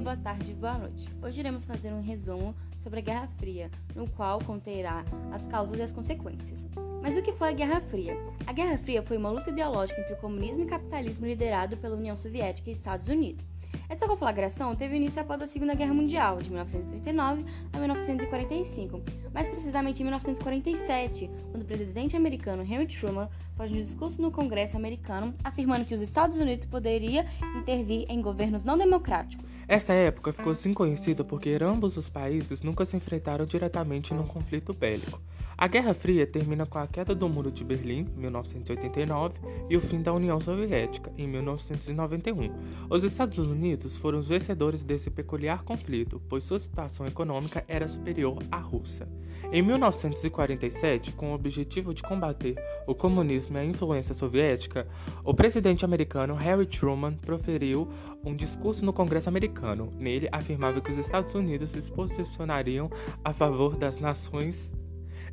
dia, boa tarde, boa noite. Hoje iremos fazer um resumo sobre a Guerra Fria, no qual conterá as causas e as consequências. Mas o que foi a Guerra Fria? A Guerra Fria foi uma luta ideológica entre o comunismo e capitalismo liderado pela União Soviética e Estados Unidos. Essa conflagração teve início após a Segunda Guerra Mundial, de 1939 a 1945, mais precisamente em 1947, quando o presidente americano Henry Truman faz um discurso no Congresso americano afirmando que os Estados Unidos poderia intervir em governos não democráticos. Esta época ficou assim conhecida porque ambos os países nunca se enfrentaram diretamente num conflito bélico. A Guerra Fria termina com a queda do Muro de Berlim, em 1989, e o fim da União Soviética, em 1991. Os Estados Unidos foram os vencedores desse peculiar conflito, pois sua situação econômica era superior à russa. Em 1947, com o objetivo de combater o comunismo e a influência soviética, o presidente americano Harry Truman proferiu um discurso no Congresso americano. Nele, afirmava que os Estados Unidos se posicionariam a favor das nações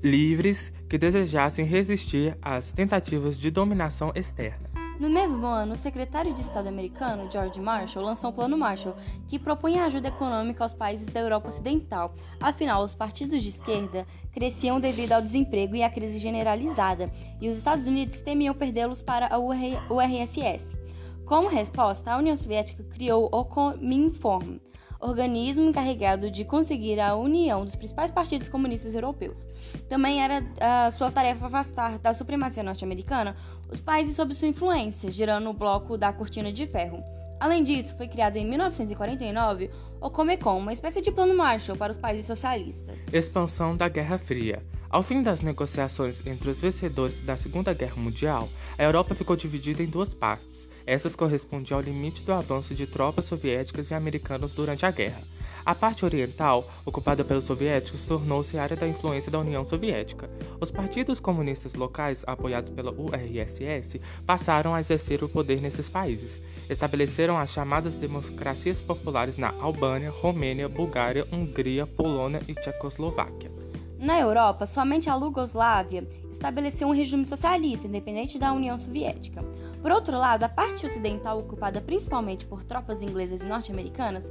livres que desejassem resistir às tentativas de dominação externa. No mesmo ano, o secretário de Estado americano, George Marshall, lançou o Plano Marshall, que propunha ajuda econômica aos países da Europa Ocidental. Afinal, os partidos de esquerda cresciam devido ao desemprego e à crise generalizada, e os Estados Unidos temiam perdê-los para a URSS. Como resposta, a União Soviética criou o Cominform, organismo encarregado de conseguir a união dos principais partidos comunistas europeus. Também era a sua tarefa afastar da supremacia norte-americana os países sob sua influência, gerando o bloco da Cortina de Ferro. Além disso, foi criado em 1949 o Comecon, uma espécie de plano Marshall para os países socialistas. Expansão da Guerra Fria. Ao fim das negociações entre os vencedores da Segunda Guerra Mundial, a Europa ficou dividida em duas partes. Essas correspondiam ao limite do avanço de tropas soviéticas e americanas durante a guerra. A parte oriental, ocupada pelos soviéticos, tornou-se área da influência da União Soviética. Os partidos comunistas locais, apoiados pela URSS, passaram a exercer o poder nesses países. Estabeleceram as chamadas democracias populares na Albânia, Romênia, Bulgária, Hungria, Polônia e Tchecoslováquia. Na Europa, somente a Iugoslávia estabeleceu um regime socialista independente da União Soviética. Por outro lado, a parte ocidental, ocupada principalmente por tropas inglesas e norte-americanas,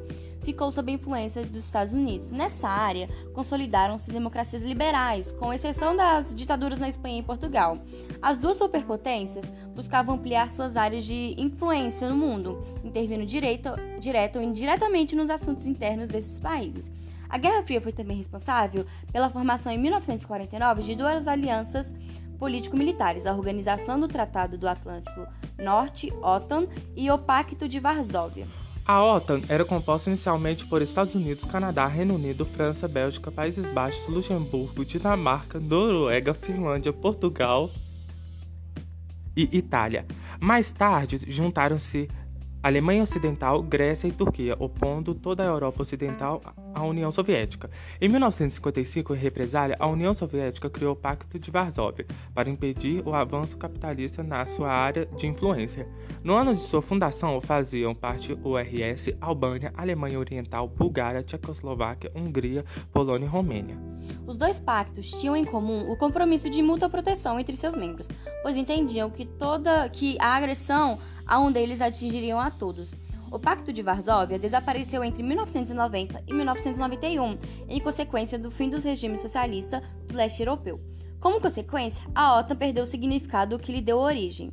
ficou sob a influência dos Estados Unidos. Nessa área, consolidaram-se democracias liberais, com exceção das ditaduras na Espanha e Portugal. As duas superpotências buscavam ampliar suas áreas de influência no mundo, intervindo direto, direto ou indiretamente nos assuntos internos desses países. A Guerra Fria foi também responsável pela formação em 1949 de duas alianças político-militares, a Organização do Tratado do Atlântico Norte, OTAN, e o Pacto de Varsóvia. A OTAN era composta inicialmente por Estados Unidos, Canadá, Reino Unido, França, Bélgica, Países Baixos, Luxemburgo, Dinamarca, Noruega, Finlândia, Portugal e Itália. Mais tarde, juntaram-se Alemanha Ocidental, Grécia e Turquia, opondo toda a Europa Ocidental à União Soviética. Em 1955, em represália, a União Soviética criou o Pacto de Varsóvia para impedir o avanço capitalista na sua área de influência. No ano de sua fundação, faziam parte URS, Albânia, Alemanha Oriental, Bulgária, Tchecoslováquia, Hungria, Polônia e Romênia. Os dois pactos tinham em comum o compromisso de mútua proteção entre seus membros, pois entendiam que toda que a agressão a um deles atingiriam a todos. O Pacto de Varsóvia desapareceu entre 1990 e 1991, em consequência do fim dos regimes socialistas do leste europeu. Como consequência, a OTAN perdeu o significado que lhe deu origem.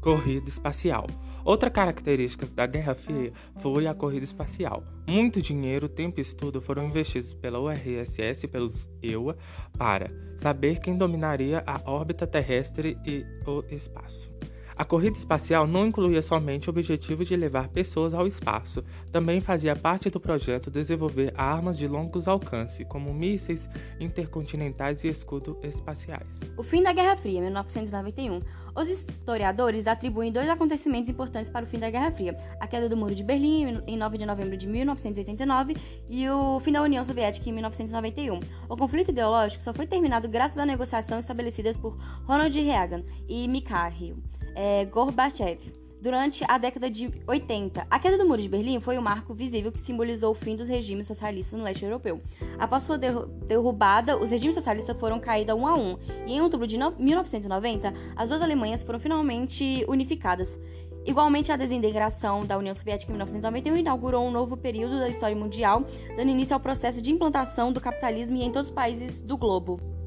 Corrida espacial. Outra característica da Guerra Fria foi a corrida espacial. Muito dinheiro, tempo e estudo foram investidos pela URSS e pelos EUA para saber quem dominaria a órbita terrestre e o espaço. A corrida espacial não incluía somente o objetivo de levar pessoas ao espaço, também fazia parte do projeto desenvolver armas de longos alcance, como mísseis intercontinentais e escudos espaciais. O fim da Guerra Fria, 1991. Os historiadores atribuem dois acontecimentos importantes para o fim da Guerra Fria: a queda do Muro de Berlim em 9 de novembro de 1989 e o fim da União Soviética em 1991. O conflito ideológico só foi terminado graças à negociação estabelecidas por Ronald Reagan e Mikhail é, Gorbachev. Durante a década de 80, a queda do Muro de Berlim foi um marco visível que simbolizou o fim dos regimes socialistas no leste europeu. Após sua derrubada, os regimes socialistas foram caídos um a um, e em outubro de 1990, as duas Alemanhas foram finalmente unificadas. Igualmente, a desintegração da União Soviética em 1991 inaugurou um novo período da história mundial, dando início ao processo de implantação do capitalismo em todos os países do globo.